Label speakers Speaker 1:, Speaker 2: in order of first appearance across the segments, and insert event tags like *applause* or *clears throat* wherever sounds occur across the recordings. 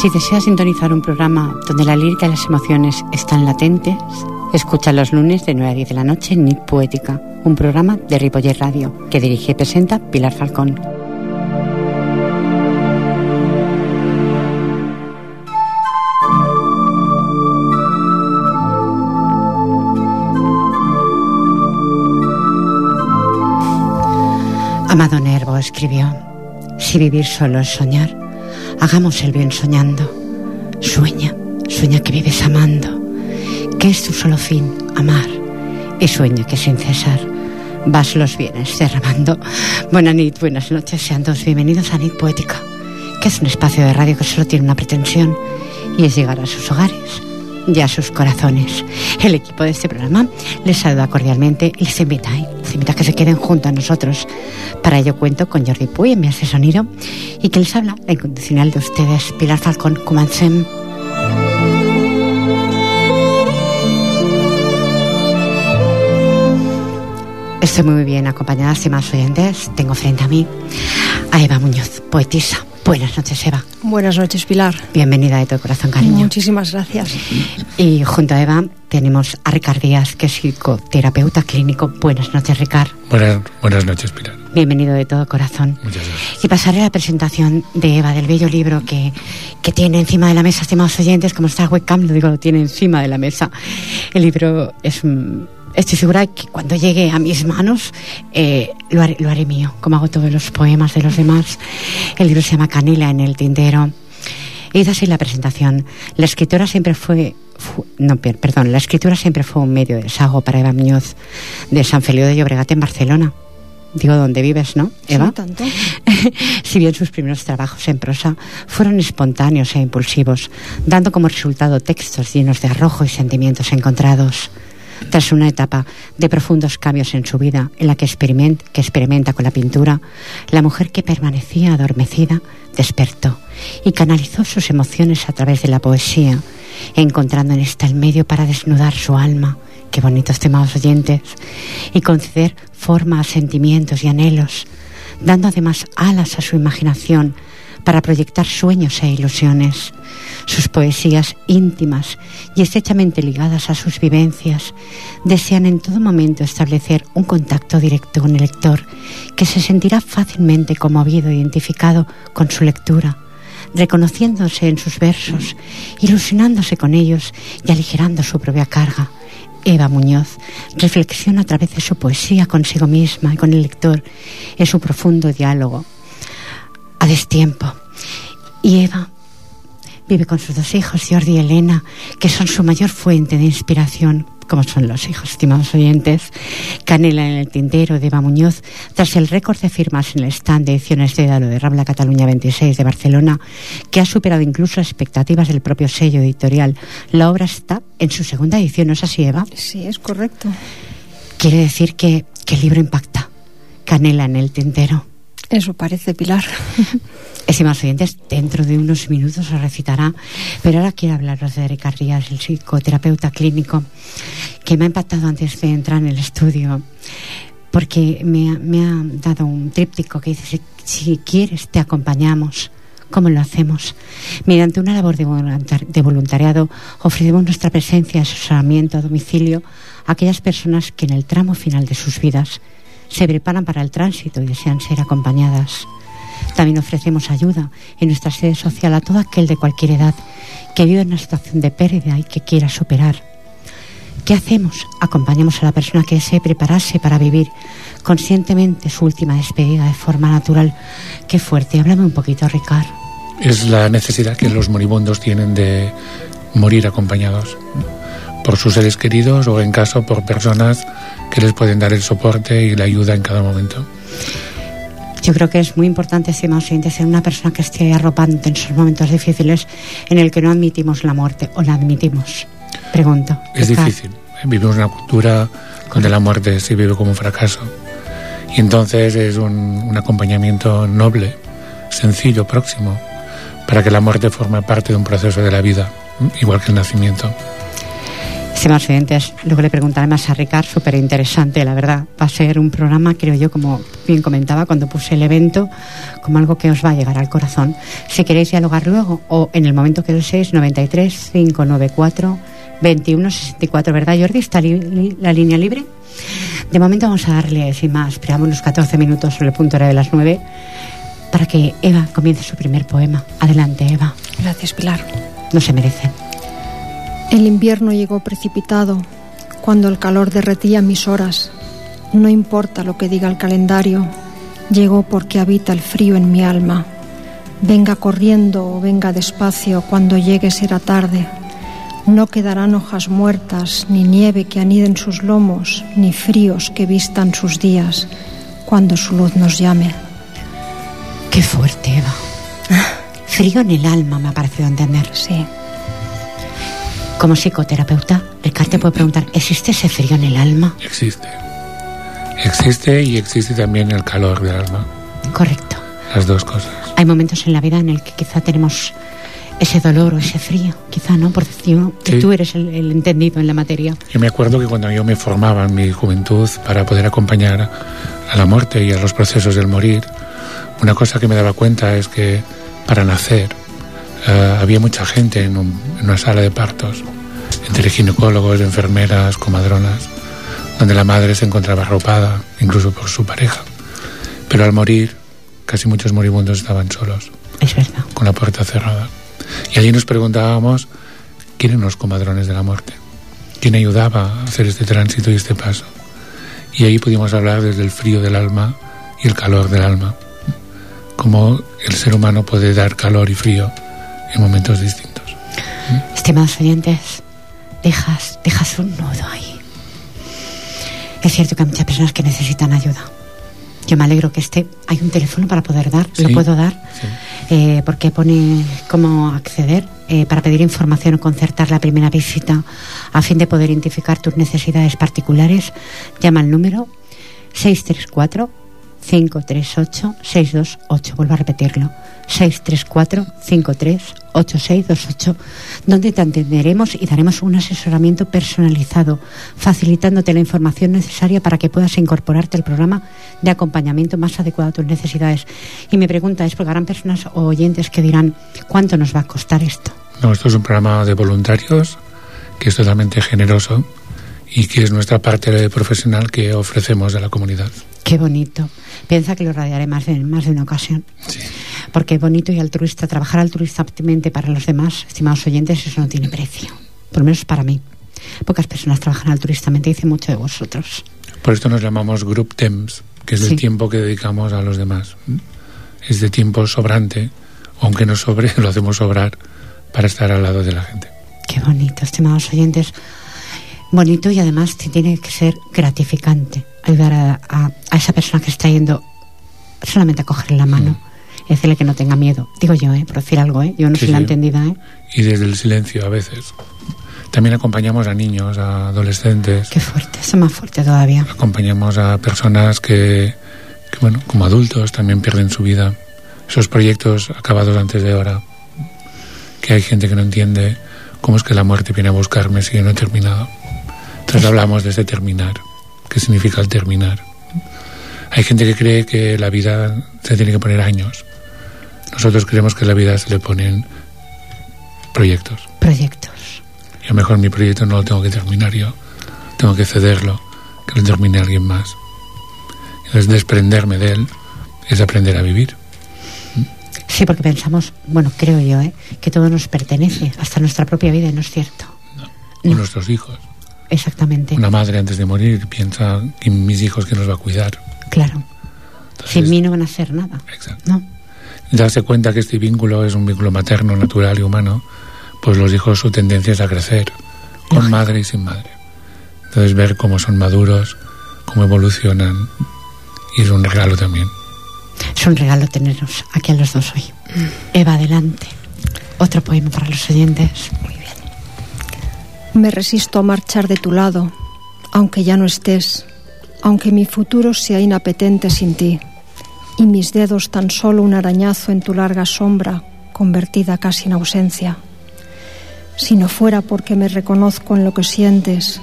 Speaker 1: Si deseas sintonizar un programa donde la lírica y las emociones están latentes, escucha los lunes de 9 a 10 de la noche Nit Poética, un programa de Ripoller Radio que dirige y presenta Pilar Falcón. Amado Nervo escribió, si vivir solo es soñar, hagamos el bien soñando. Sueña, sueña que vives amando, que es tu solo fin, amar, y sueña que sin cesar vas los bienes derramando. Buenas noches, buenas noches, sean todos bienvenidos a Nit Poética, que es un espacio de radio que solo tiene una pretensión, y es llegar a sus hogares y a sus corazones. El equipo de este programa les saluda cordialmente y les invita, ¿eh? A que se queden junto a nosotros. Para ello cuento con Jordi Puy en mi sonido y que les habla la incondicional de ustedes, Pilar Falcón Cumansem. Estoy muy bien acompañada, estimados oyentes. Tengo frente a mí a Eva Muñoz, poetisa. Buenas noches, Eva.
Speaker 2: Buenas noches, Pilar.
Speaker 1: Bienvenida de todo corazón, cariño.
Speaker 2: Muchísimas gracias.
Speaker 1: Y junto a Eva tenemos a Ricard Díaz, que es psicoterapeuta clínico. Buenas noches, Ricard.
Speaker 3: Buenas, buenas noches, Pilar.
Speaker 1: Bienvenido de todo corazón.
Speaker 3: Muchas gracias.
Speaker 1: Y pasaré a la presentación de Eva, del bello libro que, que tiene encima de la mesa, estimados oyentes, como está webcam, lo digo, lo tiene encima de la mesa. El libro es un estoy segura que cuando llegue a mis manos eh, lo, haré, lo haré mío, como hago todos los poemas de los demás. El libro se llama Canela en el tintero. Hizo así la presentación. La escritora siempre fue, fu- no, per- perdón, la escritura siempre fue un medio de desahogo para Eva Muñoz de San Feliu de Llobregat en Barcelona. Digo, donde vives, ¿no, Eva?
Speaker 2: Sí, tanto. *laughs*
Speaker 1: si bien sus primeros trabajos en prosa fueron espontáneos e impulsivos, dando como resultado textos llenos de arrojo y sentimientos encontrados. Tras una etapa de profundos cambios en su vida, en la que, experiment- que experimenta con la pintura, la mujer que permanecía adormecida despertó y canalizó sus emociones a través de la poesía, encontrando en esta el medio para desnudar su alma, qué bonitos temas oyentes, y conceder forma a sentimientos y anhelos, dando además alas a su imaginación para proyectar sueños e ilusiones. Sus poesías íntimas y estrechamente ligadas a sus vivencias desean en todo momento establecer un contacto directo con el lector que se sentirá fácilmente conmovido e identificado con su lectura, reconociéndose en sus versos, ilusionándose con ellos y aligerando su propia carga. Eva Muñoz reflexiona a través de su poesía consigo misma y con el lector en su profundo diálogo destiempo. Y Eva vive con sus dos hijos, Jordi y Elena, que son su mayor fuente de inspiración, como son los hijos, estimados oyentes. Canela en el tintero de Eva Muñoz, tras el récord de firmas en el stand de ediciones de Dalo de Rambla Cataluña 26 de Barcelona, que ha superado incluso las expectativas del propio sello editorial. La obra está en su segunda edición, ¿no es así, Eva?
Speaker 2: Sí, es correcto.
Speaker 1: Quiere decir que, que el libro impacta. Canela en el tintero.
Speaker 2: Eso parece, Pilar. *laughs*
Speaker 1: Estimados oyentes, dentro de unos minutos se recitará, pero ahora quiero hablaros de Eric Rías, el psicoterapeuta clínico, que me ha impactado antes de entrar en el estudio, porque me ha, dado un tríptico que dice, si, quieres te acompañamos. ¿Cómo lo hacemos? Mediante una labor de, voluntar- de voluntariado ofrecemos nuestra presencia asesoramiento a domicilio a aquellas personas que en el tramo final de sus vidas se preparan para el tránsito y desean ser acompañadas. También ofrecemos ayuda en nuestra sede social a todo aquel de cualquier edad que vive en una situación de pérdida y que quiera superar. ¿Qué hacemos? Acompañamos a la persona que desee prepararse para vivir conscientemente su última despedida de forma natural. Qué fuerte. Háblame un poquito, Ricard.
Speaker 3: Es la necesidad que los moribundos tienen de morir acompañados por sus seres queridos o en caso por personas que les pueden dar el soporte y la ayuda en cada momento.
Speaker 1: Yo creo que es muy importante, estimados oyentes, ser una persona que esté arropante en esos momentos difíciles en el que no admitimos la muerte o la admitimos. Pregunto.
Speaker 3: Es difícil. Vivimos una cultura donde la muerte se vive como un fracaso. Y entonces es un, un acompañamiento noble, sencillo, próximo, para que la muerte forme parte de un proceso de la vida, igual que el nacimiento.
Speaker 1: Estimados oyentes, luego le preguntaré más a Ricard, súper interesante, la verdad. Va a ser un programa, creo yo, como bien comentaba cuando puse el evento, como algo que os va a llegar al corazón. Si queréis dialogar luego o en el momento que deseéis, 93 594 2164, ¿verdad, Jordi? ¿Está la línea libre? De momento vamos a darle, sin más, esperamos los 14 minutos sobre el punto de las 9 para que Eva comience su primer poema. Adelante, Eva.
Speaker 2: Gracias, Pilar.
Speaker 1: No se merecen.
Speaker 2: El invierno llegó precipitado, cuando el calor derretía mis horas. No importa lo que diga el calendario, llegó porque habita el frío en mi alma. Venga corriendo o venga despacio, cuando llegue será tarde. No quedarán hojas muertas, ni nieve que aniden sus lomos, ni fríos que vistan sus días, cuando su luz nos llame.
Speaker 1: Qué fuerte, Eva. Frío en el alma, me ha parecido entender.
Speaker 2: Sí.
Speaker 1: Como psicoterapeuta, Ricardo te puede preguntar, ¿existe ese frío en el alma?
Speaker 3: Existe. Existe y existe también el calor del alma.
Speaker 1: Correcto.
Speaker 3: Las dos cosas.
Speaker 1: Hay momentos en la vida en el que quizá tenemos ese dolor o ese frío, quizá, ¿no? Por decir que tú eres el, el, entendido en la materia.
Speaker 3: Yo me acuerdo que cuando yo me formaba en mi juventud para poder acompañar a la muerte y a los procesos del morir, una cosa que me daba cuenta es que para nacer uh, había mucha gente en, un, en, una sala de partos, entre ginecólogos, enfermeras, comadronas, donde la madre se encontraba arropada, incluso por su pareja. Pero al morir, casi muchos moribundos estaban solos.
Speaker 1: Es verdad.
Speaker 3: Con la puerta cerrada. Y allí nos preguntábamos, ¿quién eran los comadrones de la muerte? ¿Quién ayudaba a hacer este tránsito y este paso? Y ahí pudimos hablar desde el frío del alma y el calor del alma. Cómo el ser humano puede dar calor y frío en momentos distintos.
Speaker 1: Estimados oyentes, dejas, dejas un nudo ahí. Es cierto que hay muchas personas que necesitan ayuda. Yo me alegro que esté. Hay un teléfono para poder dar,
Speaker 3: Sí,
Speaker 1: lo puedo dar,
Speaker 3: sí.
Speaker 1: eh, porque pone cómo acceder eh, para pedir información o concertar la primera visita a fin de poder identificar tus necesidades particulares. Llama al número 634 538 628. Vuelvo a repetirlo. 634 53 8628, donde te atenderemos y daremos un asesoramiento personalizado, facilitándote la información necesaria para que puedas incorporarte al programa de acompañamiento más adecuado a tus necesidades. Y mi pregunta es, porque habrán personas o oyentes que dirán, ¿cuánto nos va a costar esto?
Speaker 3: No, esto es un programa de voluntarios que es totalmente generoso y que es nuestra parte profesional que ofrecemos a la comunidad.
Speaker 1: Qué bonito. Piensa que lo radiaré más de, más de una ocasión.
Speaker 3: Sí.
Speaker 1: Porque bonito y altruista, trabajar altruistamente para los demás, estimados oyentes, eso no tiene precio. Por lo menos para mí. Pocas personas trabajan altruistamente, dice mucho de vosotros.
Speaker 3: Por esto nos llamamos Group Temps, que es
Speaker 1: Sí.
Speaker 3: el tiempo que dedicamos a los demás. Es de tiempo sobrante, aunque no sobre, *laughs* lo hacemos sobrar para estar al lado de la gente.
Speaker 1: Qué bonito, estimados oyentes. Bonito y además te tiene que ser gratificante ayudar a, a- a esa persona que está yendo solamente a cogerle la mano y decirle que no tenga miedo. Digo yo, ¿eh? por decir algo, ¿eh? yo no
Speaker 3: Sí,
Speaker 1: soy la
Speaker 3: sí.
Speaker 1: entendida. ¿eh?
Speaker 3: Y desde el silencio a veces. También acompañamos a niños, a adolescentes,
Speaker 1: Qué fuerte, eso más fuerte todavía.
Speaker 3: acompañamos a personas que, que, bueno, como adultos también pierden su vida. Esos proyectos acabados antes de hora, que hay gente que no entiende cómo es que la muerte viene a buscarme si yo no he terminado. Entonces hablamos de ese terminar, qué significa el terminar. Hay gente que cree que la vida se tiene que poner años. Nosotros creemos que la vida se le ponen proyectos.
Speaker 1: Proyectos.
Speaker 3: Y a lo mejor mi proyecto no lo tengo que terminar yo, tengo que cederlo, que lo termine alguien más. Entonces desprenderme de él es aprender a vivir.
Speaker 1: Sí, porque pensamos, bueno, creo yo, ¿eh? que todo nos pertenece, hasta nuestra propia vida, no es cierto.
Speaker 3: Con
Speaker 1: No.
Speaker 3: nuestros hijos.
Speaker 1: Exactamente.
Speaker 3: Una madre antes de morir piensa en mis hijos que nos va a cuidar.
Speaker 1: Claro.
Speaker 3: Entonces,
Speaker 1: Sin mí no van a hacer nada.
Speaker 3: Exacto.
Speaker 1: ¿No?
Speaker 3: Darse cuenta que este vínculo es un vínculo materno, natural y humano, pues los hijos su tendencia es a crecer, con
Speaker 1: Lógico.
Speaker 3: madre y sin madre. Entonces ver cómo son maduros, cómo evolucionan, y es un regalo también.
Speaker 1: Es un regalo teneros aquí a los dos hoy. Eva, adelante. Otro poema para los oyentes.
Speaker 2: Me resisto a marchar de tu lado, aunque ya no estés, aunque mi futuro sea inapetente sin ti, y mis dedos tan solo un arañazo en tu larga sombra, convertida casi en ausencia. Si no fuera porque me reconozco en lo que sientes,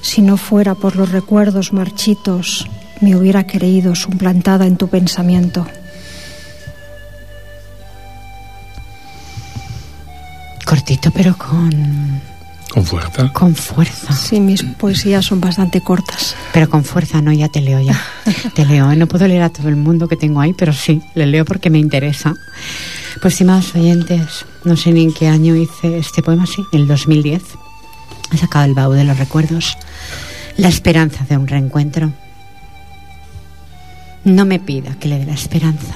Speaker 2: si no fuera por los recuerdos marchitos, me hubiera creído suplantada en tu pensamiento.
Speaker 1: Cortito, pero con
Speaker 3: con fuerza.
Speaker 1: Con fuerza.
Speaker 2: Sí, mis poesías son bastante cortas.
Speaker 1: Pero con fuerza, no, ya te leo ya. *laughs* te leo. No puedo leer a todo el mundo que tengo ahí, pero sí, le leo porque me interesa. Pues, estimados oyentes, no sé ni en qué año hice este poema, sí, el 2010. He sacado el baúl de los recuerdos. La esperanza de un reencuentro. No me pida que le dé la esperanza.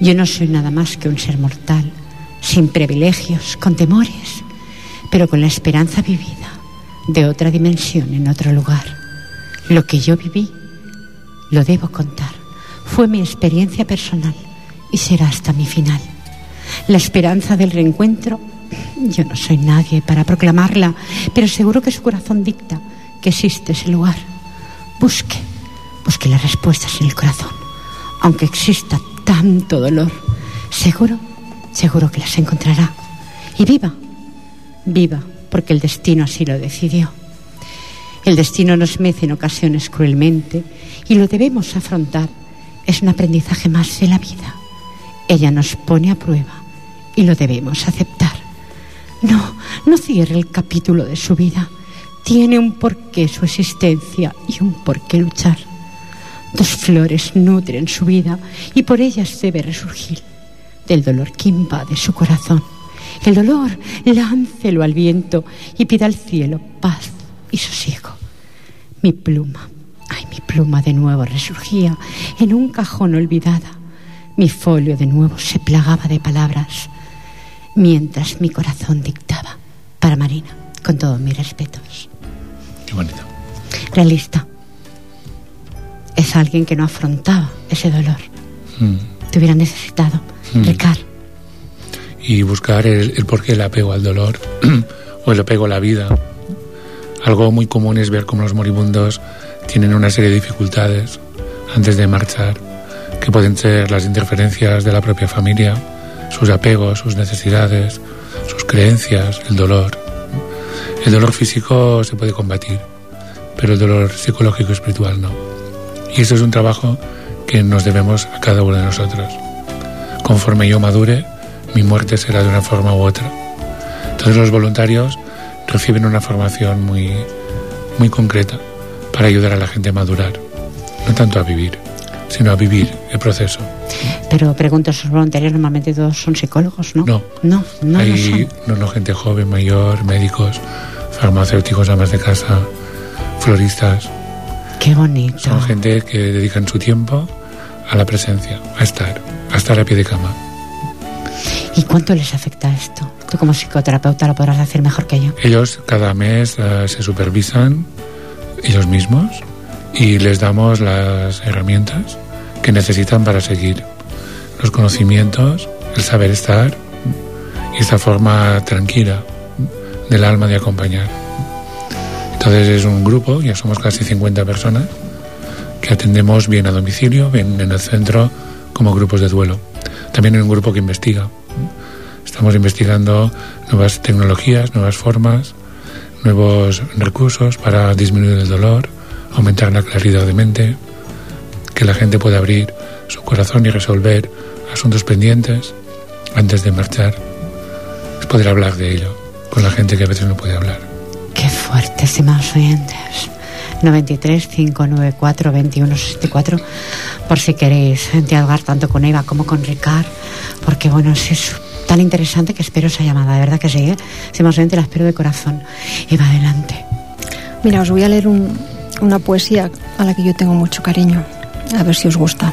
Speaker 1: Yo no soy nada más que un ser mortal, sin privilegios, con temores pero con la esperanza vivida de otra dimensión en otro lugar. Lo que yo viví, lo debo contar. Fue mi experiencia personal y será hasta mi final. La esperanza del reencuentro, yo no soy nadie para proclamarla, pero seguro que su corazón dicta que existe ese lugar. Busque, busque las respuestas en el corazón, aunque exista tanto dolor. Seguro, seguro que las encontrará. Y viva, viva, porque el destino así lo decidió. El destino nos mece en ocasiones cruelmente y lo debemos afrontar. Es un aprendizaje más de la vida. Ella nos pone a prueba y lo debemos aceptar. No, no cierre el capítulo de su vida. Tiene un porqué su existencia y un porqué luchar. Dos flores nutren su vida y por ellas debe resurgir del dolor que invade su corazón. El dolor, láncelo al viento y pida al cielo paz y sosiego. Mi pluma, ay, mi pluma de nuevo resurgía en un cajón olvidada. Mi folio de nuevo se plagaba de palabras, mientras mi corazón dictaba. Para Marina, con todos mis respetos.
Speaker 3: Qué bonito.
Speaker 1: Realista. Es alguien que no afrontaba ese dolor.
Speaker 3: Mm.
Speaker 1: Te hubiera necesitado.
Speaker 3: Mm.
Speaker 1: Recar
Speaker 3: y buscar el, el porqué del apego al dolor *clears throat* o el apego a la vida. Algo muy común es ver cómo los moribundos tienen una serie de dificultades antes de marchar, que pueden ser las interferencias de la propia familia, sus apegos, sus necesidades, sus creencias, el dolor. El dolor físico se puede combatir, pero el dolor psicológico y espiritual no. Y eso es un trabajo que nos debemos a cada uno de nosotros. Conforme yo madure, mi muerte será de una forma u otra. Todos los voluntarios reciben una formación muy, muy concreta para ayudar a la gente a madurar, no tanto a vivir, sino a vivir el proceso.
Speaker 1: Pero pregunto, esos voluntarios normalmente todos son psicólogos, ¿no?
Speaker 3: No,
Speaker 1: no, no,
Speaker 3: hay
Speaker 1: no son.
Speaker 3: no, no, gente joven, mayor, médicos, farmacéuticos, amas de casa, floristas.
Speaker 1: Qué bonito.
Speaker 3: Son gente que dedican su tiempo a la presencia, a estar, a estar a pie de cama.
Speaker 1: ¿Y cuánto les afecta esto? Tú como psicoterapeuta lo podrás decir mejor que yo.
Speaker 3: Ellos cada mes uh, se supervisan ellos mismos y les damos las herramientas que necesitan para seguir. Los conocimientos, el saber estar y esta forma tranquila del alma de acompañar. Entonces es un grupo, ya somos casi 50 personas, que atendemos bien a domicilio, bien en el centro, como grupos de duelo. También hay un grupo que investiga. Estamos investigando nuevas tecnologías, nuevas formas, nuevos recursos para disminuir el dolor, aumentar la claridad de mente, que la gente pueda abrir su corazón y resolver asuntos pendientes antes de marchar. Es poder hablar de ello con la gente que a veces no puede hablar.
Speaker 1: Qué fuerte, estimados oyentes. 93 594 2164 por si queréis dialogar tanto con Eva como con Ricard porque bueno es tan interesante que espero esa llamada de verdad que sí ¿eh? oyente la espero de corazón Eva adelante
Speaker 2: mira os voy a leer un, una poesía a la que yo tengo mucho cariño a ver si os gusta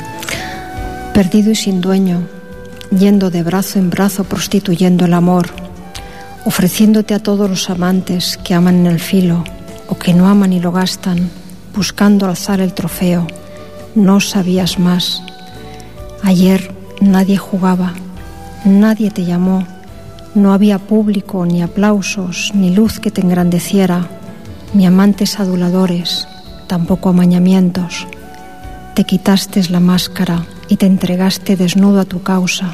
Speaker 2: perdido y sin dueño yendo de brazo en brazo prostituyendo el amor ofreciéndote a todos los amantes que aman en el filo o que no aman y lo gastan, buscando alzar el trofeo. No sabías más. Ayer nadie jugaba, nadie te llamó, no había público, ni aplausos, ni luz que te engrandeciera, ni amantes aduladores, tampoco amañamientos. Te quitaste la máscara y te entregaste desnudo a tu causa.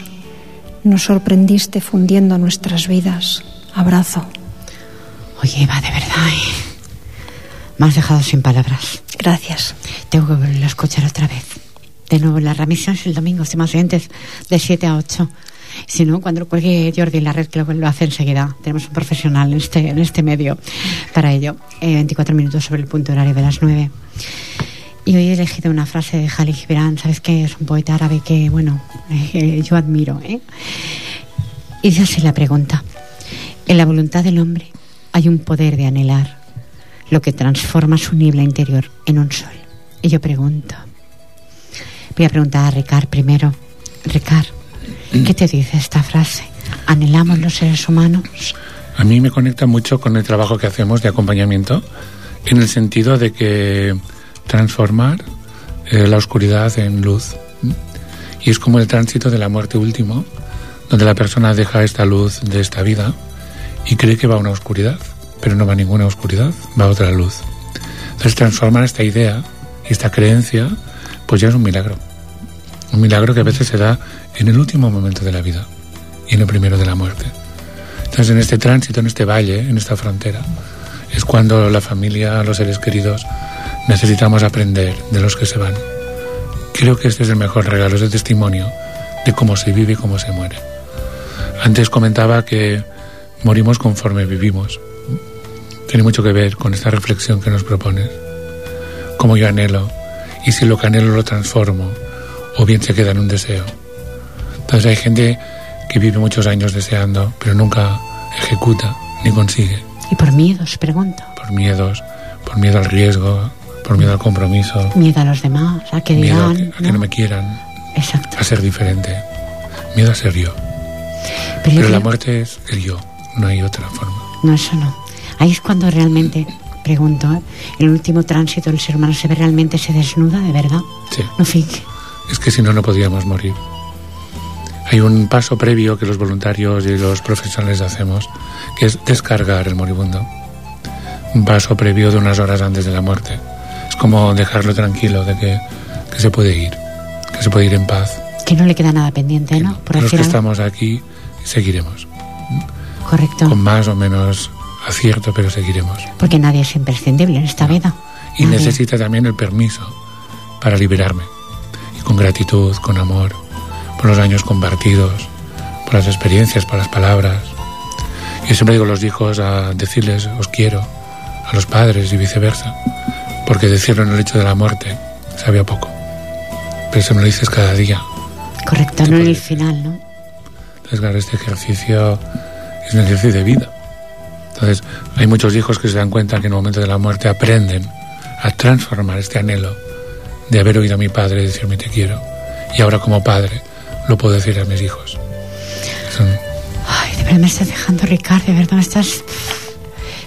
Speaker 2: Nos sorprendiste fundiendo nuestras vidas. Abrazo.
Speaker 1: Oye, Eva, de verdad, ¿eh? me has dejado sin palabras.
Speaker 2: Gracias.
Speaker 1: Tengo que volverlo a escuchar otra vez. De nuevo, la remisión es el domingo, más oyentes, de 7 a 8. Si no, cuando cuelgue Jordi en la red, que lo, lo hace enseguida. Tenemos un profesional en este, en este medio para ello. Eh, 24 minutos sobre el punto horario de las 9. Y hoy he elegido una frase de Jalil Gibran, ¿sabes qué? Es un poeta árabe que, bueno, eh, yo admiro. ¿eh? Y dice la pregunta. En la voluntad del hombre hay un poder de anhelar lo que transforma su niebla interior en un sol. Y yo pregunto, voy a preguntar a Ricard primero. Ricard, ¿qué te dice esta frase? ¿Anhelamos los seres humanos?
Speaker 3: A mí me conecta mucho con el trabajo que hacemos de acompañamiento, en el sentido de que transformar eh, la oscuridad en luz. Y es como el tránsito de la muerte último, donde la persona deja esta luz de esta vida y cree que va a una oscuridad pero no va a ninguna oscuridad, va a otra luz. Entonces transformar esta idea esta creencia, pues ya es un milagro. Un milagro que a veces se da en el último momento de la vida y en el primero de la muerte. Entonces en este tránsito, en este valle, en esta frontera, es cuando la familia, los seres queridos, necesitamos aprender de los que se van. Creo que este es el mejor regalo, es el testimonio de cómo se vive y cómo se muere. Antes comentaba que morimos conforme vivimos tiene mucho que ver con esta reflexión que nos propones. Cómo yo anhelo y si lo que anhelo lo transformo o bien se queda en un deseo. Entonces hay gente que vive muchos años deseando, pero nunca ejecuta ni consigue.
Speaker 1: ¿Y por miedos, pregunto?
Speaker 3: Por miedos, por miedo al riesgo, por miedo al compromiso.
Speaker 1: Miedo a los demás, a que
Speaker 3: miedo
Speaker 1: digan.
Speaker 3: a que, ¿no? me quieran.
Speaker 1: Exacto.
Speaker 3: A ser diferente. Miedo a ser yo. Pero, pero la muerte es el yo, no hay otra forma.
Speaker 1: No, eso no. Ahí es cuando realmente, pregunto, ¿eh? el último tránsito el ser humano se ve realmente, se desnuda de verdad.
Speaker 3: Sí.
Speaker 1: No finge.
Speaker 3: Es que si no, no podríamos morir. Hay un paso previo que los voluntarios y los profesionales hacemos, que es descargar el moribundo. Un paso previo de unas horas antes de la muerte. Es como dejarlo tranquilo de que, que se puede ir, que se puede ir en paz.
Speaker 1: Que no le queda nada pendiente, ¿no?
Speaker 3: Por los que algo. estamos aquí seguiremos.
Speaker 1: Correcto.
Speaker 3: Con más o menos acierto, pero seguiremos.
Speaker 1: Porque nadie es imprescindible en esta
Speaker 3: no.
Speaker 1: vida.
Speaker 3: Y nadie. necesita también el permiso para liberarme. Con gratitud, con amor, por los años compartidos, por las experiencias, por las palabras. Yo siempre digo a los hijos a decirles os quiero, a los padres y viceversa, porque decirlo en el hecho de la muerte sabía poco. Pero eso me lo dices cada día.
Speaker 1: Correcto, no en el final, ¿no?
Speaker 3: Entonces, claro, este ejercicio es un ejercicio de vida. Entonces, hay muchos hijos que se dan cuenta que en el momento de la muerte aprenden a transformar este anhelo de haber oído a mi padre decirme te quiero. Y ahora como padre lo puedo decir a mis hijos.
Speaker 1: Son... Ay, de verdad me estás dejando, Ricardo, de verdad me estás...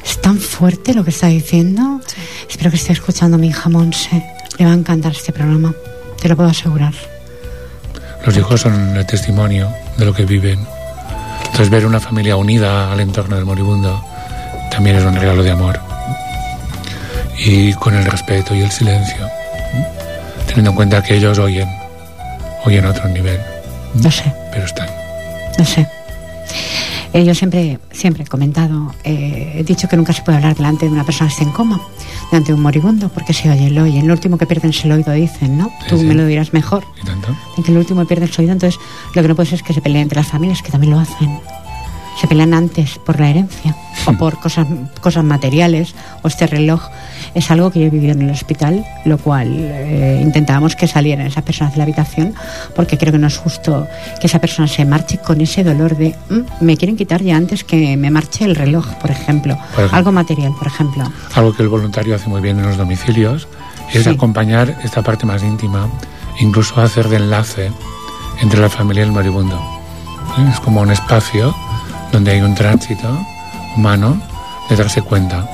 Speaker 1: Es tan fuerte lo que está diciendo. Sí. Espero que esté escuchando a mi hija Monse. Le va a encantar este programa, te lo puedo asegurar.
Speaker 3: Los hijos son el testimonio de lo que viven. Entonces ver una familia unida al entorno del moribundo también es un regalo de amor. Y con el respeto y el silencio, teniendo en cuenta que ellos oyen, oyen a otro nivel.
Speaker 1: No sé.
Speaker 3: Pero están.
Speaker 1: No sé. Eh, yo siempre, siempre he comentado, eh, he dicho que nunca se puede hablar delante de una persona que esté en coma, delante de un moribundo, porque se oye, lo oyen. Lo último que pierden es el oído, dicen, ¿no?
Speaker 3: Sí,
Speaker 1: Tú
Speaker 3: sí.
Speaker 1: me lo dirás mejor.
Speaker 3: ¿Y tanto?
Speaker 1: En que el último pierde el oído, entonces lo que no puede ser es que se peleen entre las familias, que también lo hacen. Se pelean antes por la herencia o por cosas, cosas materiales o este reloj. Es algo que yo he vivido en el hospital, lo cual eh, intentábamos que salieran esas personas de la habitación, porque creo que no es justo que esa persona se marche con ese dolor de "Mm, me quieren quitar ya antes que me marche el reloj, por ejemplo.
Speaker 3: Por ejemplo.
Speaker 1: Algo material, por ejemplo.
Speaker 3: Algo que el voluntario hace muy bien en los domicilios es
Speaker 1: Sí.
Speaker 3: acompañar esta parte más íntima, incluso hacer de enlace entre la familia y el moribundo. Es como un espacio donde hay un tránsito humano de darse cuenta.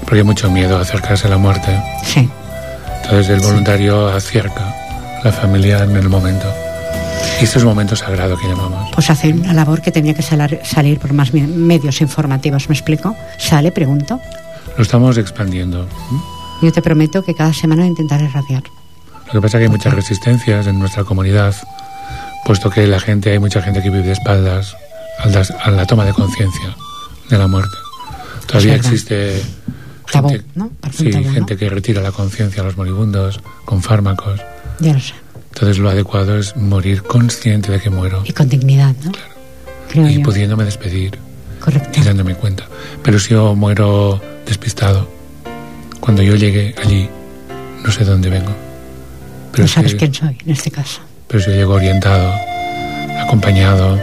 Speaker 3: Porque hay mucho miedo a acercarse a la muerte.
Speaker 1: Sí.
Speaker 3: Entonces el voluntario acerca a la familia en el momento. Y este es un momento sagrado que llamamos.
Speaker 1: Pues hace una labor que tenía que salar- salir por más medios informativos, ¿me explico? Sale, pregunto.
Speaker 3: Lo estamos expandiendo.
Speaker 1: Yo te prometo que cada semana intentaré radiar.
Speaker 3: Lo que pasa es que hay muchas resistencias en nuestra comunidad, puesto que la gente, hay mucha gente que vive de espaldas a la, toma de conciencia de la muerte. Todavía existe
Speaker 1: tabú,
Speaker 3: gente,
Speaker 1: ¿no?
Speaker 3: sí, gente que retira la conciencia a los moribundos con fármacos.
Speaker 1: Ya lo sé.
Speaker 3: Entonces lo adecuado es morir consciente de que muero.
Speaker 1: Y con dignidad, ¿no?
Speaker 3: Claro. Creo y pudiéndome despedir.
Speaker 1: Correcto.
Speaker 3: Y dándome cuenta. Pero si yo muero despistado, cuando yo llegue allí, no sé dónde vengo.
Speaker 1: Pero no sabes quién soy en este caso.
Speaker 3: Pero si yo llego orientado, acompañado,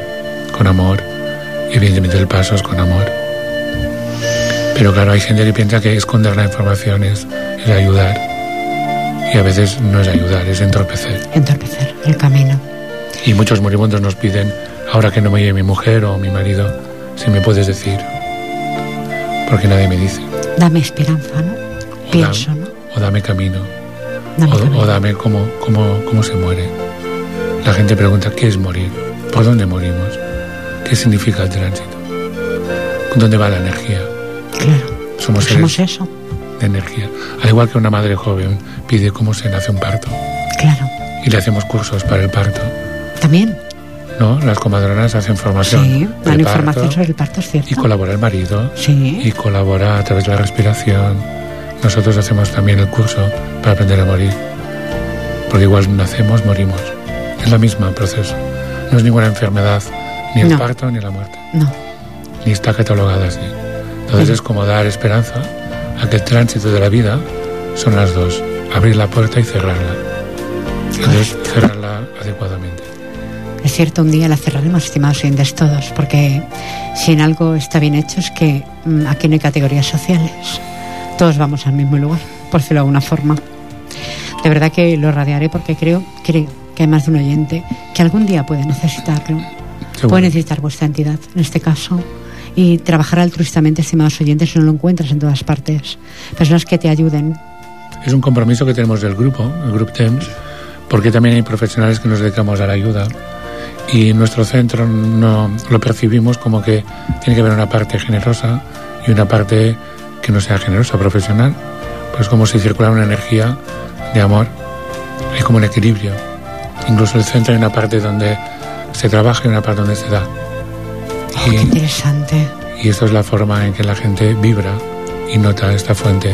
Speaker 3: con amor, y evidentemente el paso es con amor. Pero claro, hay gente que piensa que esconder la información es, es ayudar. Y a veces no es ayudar, es entorpecer.
Speaker 1: Entorpecer el camino.
Speaker 3: Y muchos moribundos nos piden, ahora que no me lleve mi mujer o mi marido, si me puedes decir. Porque nadie me dice.
Speaker 1: Dame esperanza, ¿no?
Speaker 3: O
Speaker 1: Pienso,
Speaker 3: dame,
Speaker 1: ¿no?
Speaker 3: O dame camino.
Speaker 1: Dame
Speaker 3: o,
Speaker 1: camino.
Speaker 3: o dame cómo, cómo, cómo se muere. La gente pregunta, ¿qué es morir? ¿Por dónde morimos? ¿Qué significa el tránsito? ¿Dónde va la energía?
Speaker 1: Claro.
Speaker 3: Somos
Speaker 1: Somos
Speaker 3: seres
Speaker 1: eso.
Speaker 3: de energía. Al igual que una madre joven pide cómo se nace un parto.
Speaker 1: Claro.
Speaker 3: Y le hacemos cursos para el parto.
Speaker 1: También.
Speaker 3: ¿No? Las comadronas hacen formación.
Speaker 1: Sí, dan información sobre el parto, es cierto.
Speaker 3: Y colabora el marido.
Speaker 1: Sí.
Speaker 3: Y colabora a través de la respiración. Nosotros hacemos también el curso para aprender a morir. Porque igual nacemos, morimos. Es la misma proceso. No es ninguna enfermedad, ni el
Speaker 1: No.
Speaker 3: parto ni la muerte.
Speaker 1: No.
Speaker 3: Ni está catalogada así. Entonces
Speaker 1: Ujú.
Speaker 3: es como dar esperanza a que el tránsito de la vida son las dos. Abrir la puerta y cerrarla. Entonces cerrarla adecuadamente.
Speaker 1: Es cierto, un día la cerraremos, estimados oyentes todos, porque si en algo está bien hecho es que mm, aquí no hay categorías sociales. Todos vamos al mismo lugar, por decirlo de alguna forma. De verdad que lo radiaré porque creo, creo que hay más de un oyente que algún día puede necesitarlo.
Speaker 3: Seguro.
Speaker 1: Puede necesitar vuestra entidad, en este caso. Y trabajar altruistamente, estimados oyentes, no lo encuentras en todas partes. Personas que te ayuden.
Speaker 3: Es un compromiso que tenemos del grupo, el Group TEMS, porque también hay profesionales que nos dedicamos a la ayuda. Y en nuestro centro no lo percibimos como que tiene que haber una parte generosa y una parte que no sea generosa, profesional. Pues como si circulara una energía de amor. Hay como un equilibrio. Incluso el centro hay una parte donde se trabaja y una parte donde se da.
Speaker 1: Oh, qué interesante.
Speaker 3: Y esto es la forma en que la gente vibra y nota esta fuente.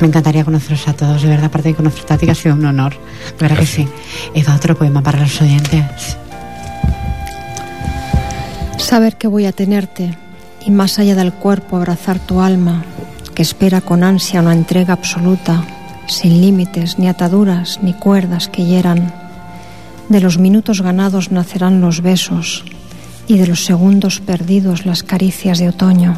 Speaker 1: Me encantaría conoceros a todos, de verdad, aparte de conocerte a ti, que ha sido un honor. De verdad que sí. Eva, otro poema para los oyentes.
Speaker 2: Saber que voy a tenerte y más allá del cuerpo abrazar tu alma, que espera con ansia una entrega absoluta, sin límites, ni ataduras, ni cuerdas que hieran. De los minutos ganados nacerán los besos y de los segundos perdidos las caricias de otoño.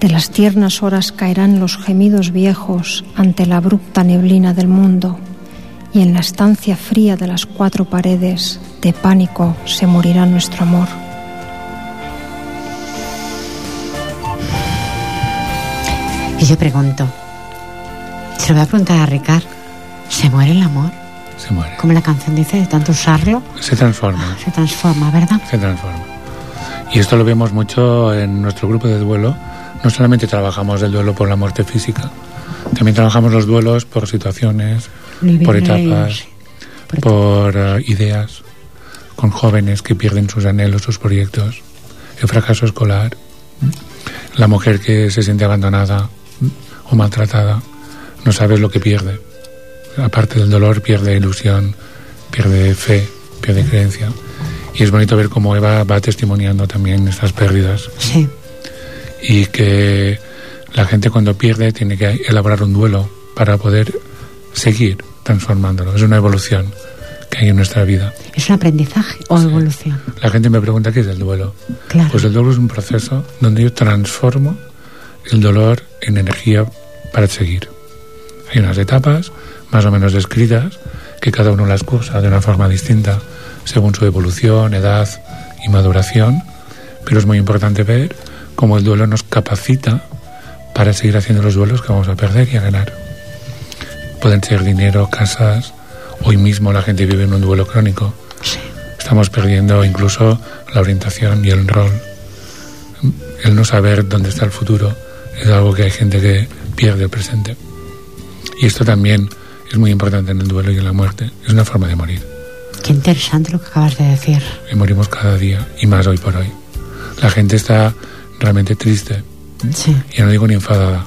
Speaker 2: De las tiernas horas caerán los gemidos viejos ante la abrupta neblina del mundo y en la estancia fría de las cuatro paredes de pánico se morirá nuestro amor.
Speaker 1: Y yo pregunto, se lo voy a preguntar a Ricard, ¿se muere el amor?
Speaker 3: Se muere.
Speaker 1: Como la canción dice, de tanto usarlo,
Speaker 3: Se transforma.
Speaker 1: se transforma, ¿verdad?
Speaker 3: se transforma. Y esto lo vemos mucho en nuestro grupo de duelo. No solamente trabajamos el duelo por la muerte física, también trabajamos los duelos por situaciones,
Speaker 1: Vivir
Speaker 3: por etapas,
Speaker 1: por
Speaker 3: por eh, ideas, con jóvenes que pierden sus anhelos, sus proyectos, el fracaso escolar, la mujer que se siente abandonada o maltratada, no sabes lo que pierde. Aparte del dolor, pierde ilusión, pierde fe, pierde creencia. Y es bonito ver cómo Eva va testimoniando también estas pérdidas
Speaker 1: Sí,
Speaker 3: y que la gente cuando pierde tiene que elaborar un duelo para poder seguir transformándolo. Es una evolución que hay en nuestra vida.
Speaker 1: es un aprendizaje o
Speaker 3: Sí.
Speaker 1: evolución.
Speaker 3: La gente me pregunta qué es el duelo.
Speaker 1: Claro.
Speaker 3: Pues el duelo es un proceso donde yo transformo el dolor en energía para seguir. Hay unas etapas más o menos descritas que cada uno las cursa de una forma distinta según su evolución, edad y maduración, pero es muy importante ver cómo el duelo nos capacita para seguir haciendo los duelos que vamos a perder y a ganar. Pueden ser dinero, casas, hoy mismo la gente vive en un duelo crónico.
Speaker 1: Sí.
Speaker 3: Estamos perdiendo incluso la orientación y el rol. El no saber dónde está el futuro es algo que hay gente que pierde el presente. Y esto también es muy importante en el duelo y en la muerte. Es una forma de morir.
Speaker 1: Qué interesante lo que acabas de decir.
Speaker 3: Y morimos cada día y más hoy por hoy. La gente está realmente triste
Speaker 1: Sí.
Speaker 3: Y no digo ni enfadada.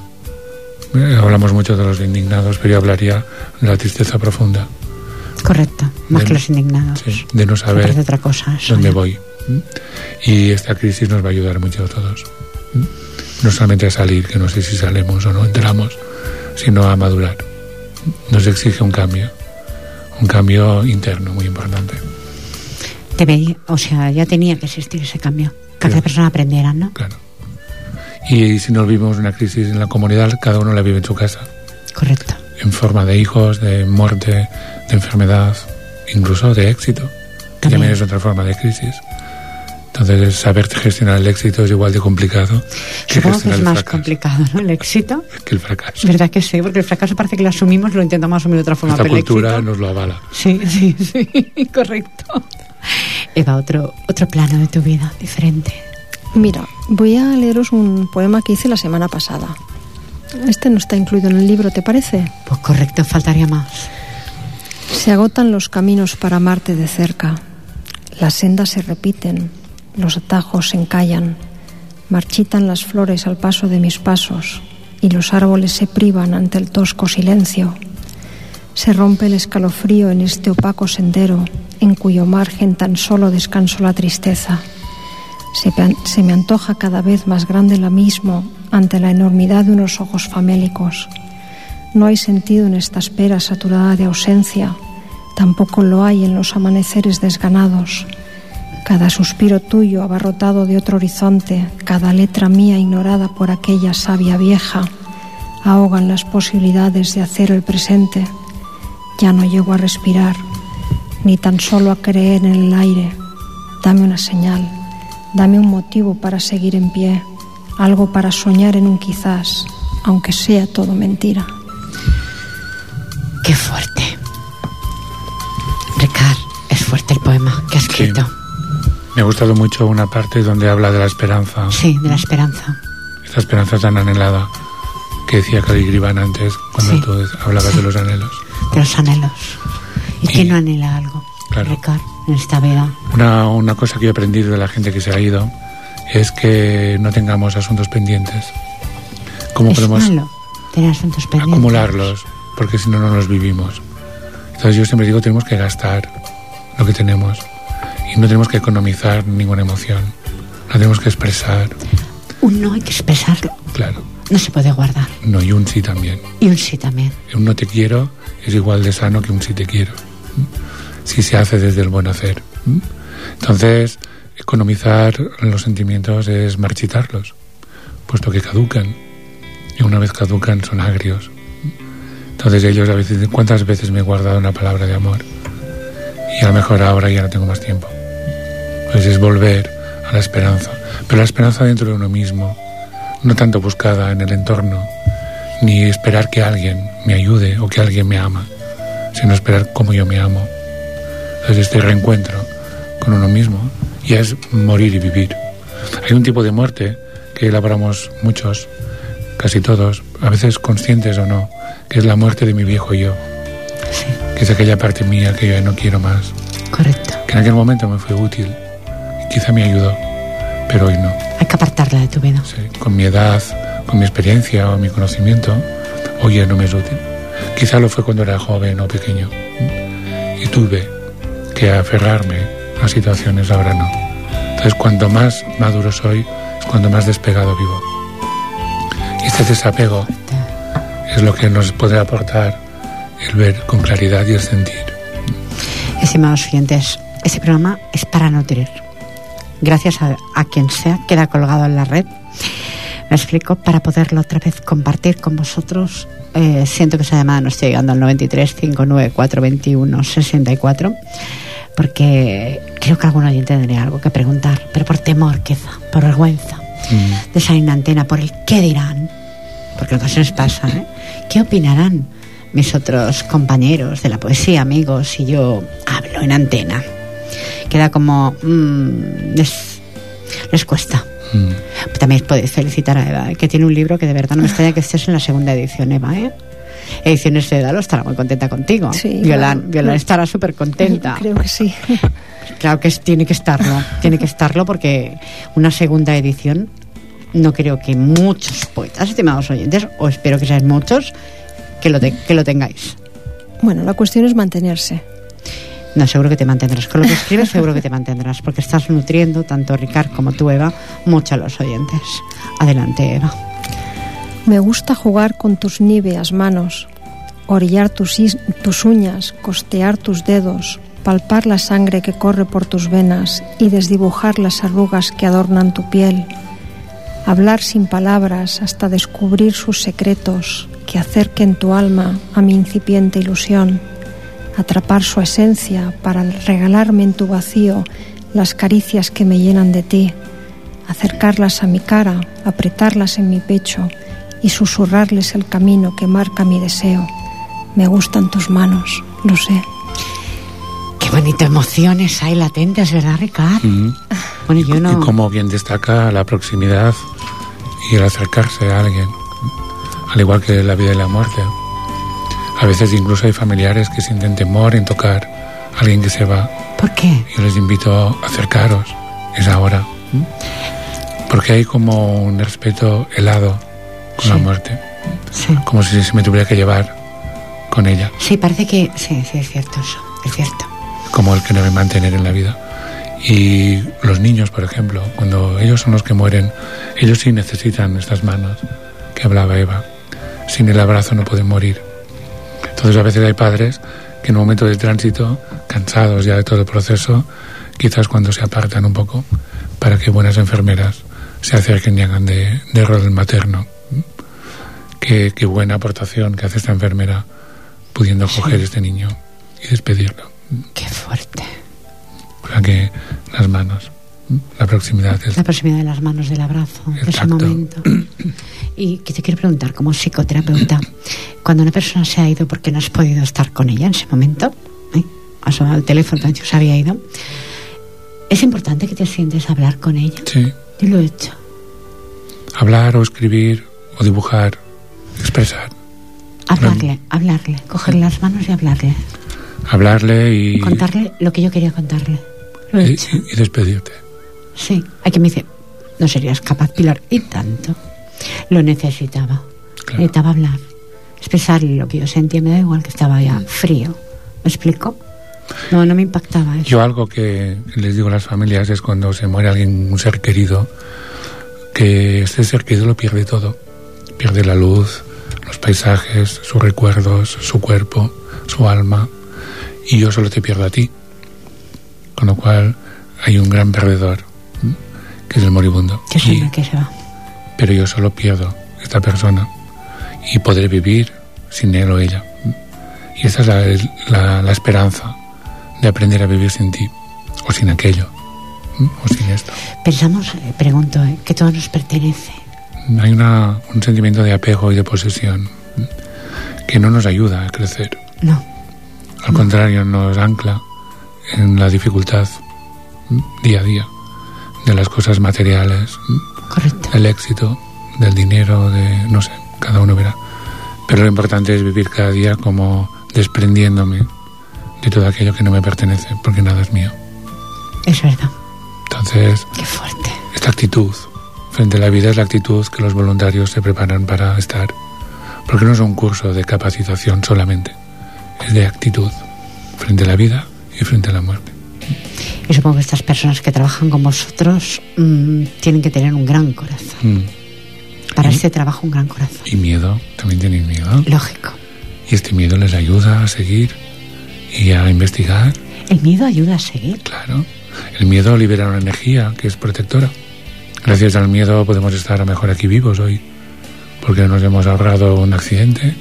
Speaker 3: Hablamos mucho de los indignados, pero yo hablaría de la tristeza profunda.
Speaker 1: Correcto, más
Speaker 3: De-
Speaker 1: que los indignados.
Speaker 3: sí, de no saber
Speaker 1: otra cosa.
Speaker 3: dónde voy. Y esta crisis nos va a ayudar mucho a todos. No solamente a salir, que no sé si salemos o no entramos, sino a madurar. Nos exige un cambio, un cambio interno muy importante.
Speaker 1: Debería- o sea, ya tenía que existir ese cambio. Que cada persona aprendiera, ¿no?
Speaker 3: Claro. Y si nos vivimos una crisis en la comunidad, cada uno la vive en su casa,
Speaker 1: Correcto.
Speaker 3: en forma de hijos, de muerte, de enfermedad, incluso de éxito. que
Speaker 1: También.
Speaker 3: También es otra forma de crisis. Entonces, saber gestionar el éxito es igual de complicado que
Speaker 1: Supongo que es más complicado, ¿no? El éxito. *laughs*
Speaker 3: Que el fracaso.
Speaker 1: ¿Verdad que sí? Porque el fracaso parece que lo asumimos, lo intentamos asumir de otra forma. El
Speaker 3: cultura
Speaker 1: éxito-
Speaker 3: nos lo avala.
Speaker 1: Sí, sí, sí, *laughs* correcto. Eva, otro, otro plano de tu vida diferente.
Speaker 2: Mira, voy a leeros un poema que hice la semana pasada. Este no está incluido en el libro, ¿te parece?
Speaker 1: Pues correcto, faltaría más.
Speaker 2: Se agotan los caminos para amarte de cerca. Las sendas se repiten, los atajos se encallan, marchitan las flores al paso de mis pasos y los árboles se privan ante el tosco silencio. Se rompe el escalofrío en este opaco sendero en cuyo margen tan solo descanso la tristeza. Se, me antoja cada vez más grande el abismo ante la enormidad de unos ojos famélicos. No hay sentido en esta espera saturada de ausencia, tampoco lo hay en los amaneceres desganados. Cada suspiro tuyo abarrotado de otro horizonte, cada letra mía ignorada por aquella sabia vieja, ahogan las posibilidades de hacer el presente. Ya no llego a respirar, ni tan solo a creer en el aire. Dame una señal, dame un motivo para seguir en pie, algo para soñar en un quizás, aunque sea todo mentira.
Speaker 1: Qué fuerte. Ricard, es fuerte el poema que has
Speaker 3: Sí. Me ha gustado mucho una parte donde habla de la esperanza,
Speaker 1: Sí, de la esperanza.
Speaker 3: esta esperanza tan anhelada que decía Caligribán antes cuando
Speaker 1: Sí.
Speaker 3: tú hablabas de los anhelos.
Speaker 1: de los anhelos. ¿Y
Speaker 3: Sí.
Speaker 1: quién no anhela algo,
Speaker 3: Claro.
Speaker 1: Ricard, en esta vida?
Speaker 3: Una, una cosa que he aprendido de la gente que se ha ido es que no tengamos asuntos pendientes. ¿Cómo
Speaker 1: es
Speaker 3: podemos
Speaker 1: malo tener asuntos pendientes.
Speaker 3: acumularlos? Porque si no, no los vivimos. Entonces yo siempre digo, tenemos que gastar lo que tenemos y no tenemos que economizar ninguna emoción. La tenemos que expresar,
Speaker 1: Un no hay que expresarlo.
Speaker 3: claro.
Speaker 1: No se puede guardar.
Speaker 3: No, y un sí también.
Speaker 1: Y un sí también.
Speaker 3: Un no te quiero es igual de sano que un sí te quiero. Si se hace desde el buen hacer. Entonces, economizar los sentimientos es marchitarlos, puesto que caducan. Y una vez caducan son agrios. Entonces ellos a veces ¿cuántas veces me he guardado una palabra de amor? Y a lo mejor ahora ya no tengo más tiempo. Pues es volver a la esperanza. Pero la esperanza dentro de uno mismo, no tanto buscada en el entorno, ni esperar que alguien me ayude o que alguien me ama, sino esperar como yo me amo. Entonces este reencuentro con uno mismo ya es morir y vivir. Hay un tipo de muerte que elaboramos muchos, casi todos, a veces conscientes o no, que es la muerte de mi viejo yo,
Speaker 1: Sí,
Speaker 3: que es aquella parte mía que yo ya no quiero más,
Speaker 1: correcto.
Speaker 3: que en aquel momento me fue útil quizá me ayudó, pero hoy no.
Speaker 1: Hay que apartarla de tu vida.
Speaker 3: Sí, con mi edad, con mi experiencia o mi conocimiento, hoy ya no me es útil. Quizá lo fue cuando era joven o pequeño. Y tuve que aferrarme a situaciones, ahora no. Entonces, cuanto más maduro soy, es cuando más despegado vivo. Y este desapego es lo que nos puede aportar el ver con claridad y el sentir.
Speaker 1: Estimados oyentes, este programa es para nutrir. Gracias a, a quien sea, queda colgado en la red. Me explico, para poderlo otra vez compartir con vosotros. Eh, siento que esa llamada no esté llegando al 93 594 21 64 porque creo que algún oyente tendría algo que preguntar, pero por temor quizá, por vergüenza
Speaker 3: Mm,
Speaker 1: de salir en antena, por el qué dirán, porque en ocasiones pasa, ¿eh? ¿Qué opinarán mis otros compañeros de la poesía, amigos, si yo hablo en antena? Queda como... mm, les, les cuesta.
Speaker 3: mm.
Speaker 1: También podéis felicitar a Eva, ¿eh? que tiene un libro que de verdad no me extraña que estés en la segunda edición, Eva, ¿eh? Ediciones de Dalo estará muy contenta contigo.
Speaker 2: Sí,
Speaker 1: Violan,
Speaker 2: claro.
Speaker 1: Violan estará súper contenta.
Speaker 2: Creo que sí.
Speaker 1: Claro que es- tiene que estarlo, tiene que estarlo porque una segunda edición no creo que muchos poetas, estimados oyentes, o espero que sean muchos, que lo, que lo tengáis.
Speaker 2: Bueno, la cuestión es mantenerse.
Speaker 1: No, seguro que te mantendrás. Con lo que escribes *laughs* seguro que te mantendrás, porque estás nutriendo, tanto Ricard como tú, Eva, mucho a los oyentes. Adelante, Eva.
Speaker 2: Me gusta jugar con tus níveas manos, orillar tus, tus uñas, costear tus dedos, palpar la sangre que corre por tus venas y desdibujar las arrugas que adornan tu piel, hablar sin palabras hasta descubrir sus secretos que acerquen tu alma a mi incipiente ilusión atrapar su esencia para regalarme en tu vacío las caricias que me llenan de ti, acercarlas a mi cara, apretarlas en mi pecho y susurrarles el camino que marca mi deseo. Me gustan tus manos, lo sé.
Speaker 1: Qué bonita emociones hay latentes, ¿verdad, Ricardo?
Speaker 3: Bueno, yo no... Y como bien destaca la proximidad y el acercarse a alguien, al igual que la vida y la muerte. A veces incluso hay familiares que sienten temor en tocar a alguien que se va.
Speaker 1: ¿Por qué?
Speaker 3: Yo les invito a acercaros, es ahora. Porque hay como un respeto helado con la muerte. Sí. Como si se me tuviera que llevar con ella.
Speaker 1: Sí, parece que sí, sí, es cierto eso, es cierto.
Speaker 3: Como el que debe mantener en la vida. Y los niños, por ejemplo, cuando ellos son los que mueren, ellos sí necesitan estas manos que hablaba Eva. Sin el abrazo no pueden morir. Entonces a veces hay padres que en un momento de tránsito, cansados ya de todo el proceso, quizás cuando se apartan un poco, para que buenas enfermeras se acerquen y hagan de, de rol materno. Qué, qué, buena aportación que hace esta enfermera pudiendo coger este niño y despedirlo.
Speaker 1: Qué fuerte.
Speaker 3: O sea que las manos, la proximidad.
Speaker 1: La proximidad de las manos, del abrazo, de ese momento. *clears throat* Y que te quiero preguntar, como psicoterapeuta, cuando una persona se ha ido porque no has podido estar con ella en ese momento, ¿eh? has sonado el teléfono, también se había ido, ¿es importante que te sientes a hablar con ella?
Speaker 3: Sí.
Speaker 1: Yo lo he hecho.
Speaker 3: Hablar o escribir o dibujar, expresar.
Speaker 1: Hablarle, hablarle, cogerle las manos y hablarle.
Speaker 3: Hablarle y...
Speaker 1: Contarle lo que yo quería contarle. Lo
Speaker 3: he
Speaker 1: hecho.
Speaker 3: y despedirte.
Speaker 1: Sí, hay que me dice, no serías capaz, Pilar, y tanto. Lo necesitaba. Claro. Necesitaba hablar, expresarle lo que yo sentía, me da igual que estaba ya frío. ¿Me explico? No, no me impactaba eso.
Speaker 3: Yo algo que les digo a las familias es cuando se muere alguien, un ser querido, que este ser querido lo pierde todo. Pierde la luz, los paisajes, sus recuerdos, su cuerpo, su alma, y yo solo te pierdo a ti. Con lo cual hay un gran perdedor, que es el moribundo.
Speaker 1: Que es el que se va.
Speaker 3: Pero yo solo pierdo esta persona y podré vivir sin él o ella. Y esa es la, la, la esperanza de aprender a vivir sin ti o sin aquello o sin esto.
Speaker 1: Pensamos, eh, pregunto, eh, que todo nos pertenece.
Speaker 3: Hay una, un sentimiento de apego y de posesión que no nos ayuda a crecer.
Speaker 1: No.
Speaker 3: Al
Speaker 1: no.
Speaker 3: contrario, nos ancla en la dificultad día a día de las cosas materiales,
Speaker 1: Correcto.
Speaker 3: del éxito, del dinero, de no sé, cada uno verá. Pero lo importante es vivir cada día como desprendiéndome de todo aquello que no me pertenece, porque nada es mío.
Speaker 1: Es verdad.
Speaker 3: Entonces,
Speaker 1: Qué fuerte.
Speaker 3: esta actitud frente a la vida es la actitud que los voluntarios se preparan para estar. Porque no es un curso de capacitación solamente, es de actitud frente a la vida y frente a la muerte.
Speaker 1: Y supongo que estas personas que trabajan con vosotros mmm, tienen que tener un gran corazón.
Speaker 3: Mm.
Speaker 1: Para
Speaker 3: ¿Y?
Speaker 1: este trabajo, un gran corazón.
Speaker 3: Y miedo, también tienen miedo.
Speaker 1: Lógico.
Speaker 3: Y este miedo les ayuda a seguir y a investigar.
Speaker 1: El miedo ayuda a seguir.
Speaker 3: Claro. El miedo libera una energía que es protectora. Gracias al miedo podemos estar a mejor aquí vivos hoy, porque nos hemos ahorrado un accidente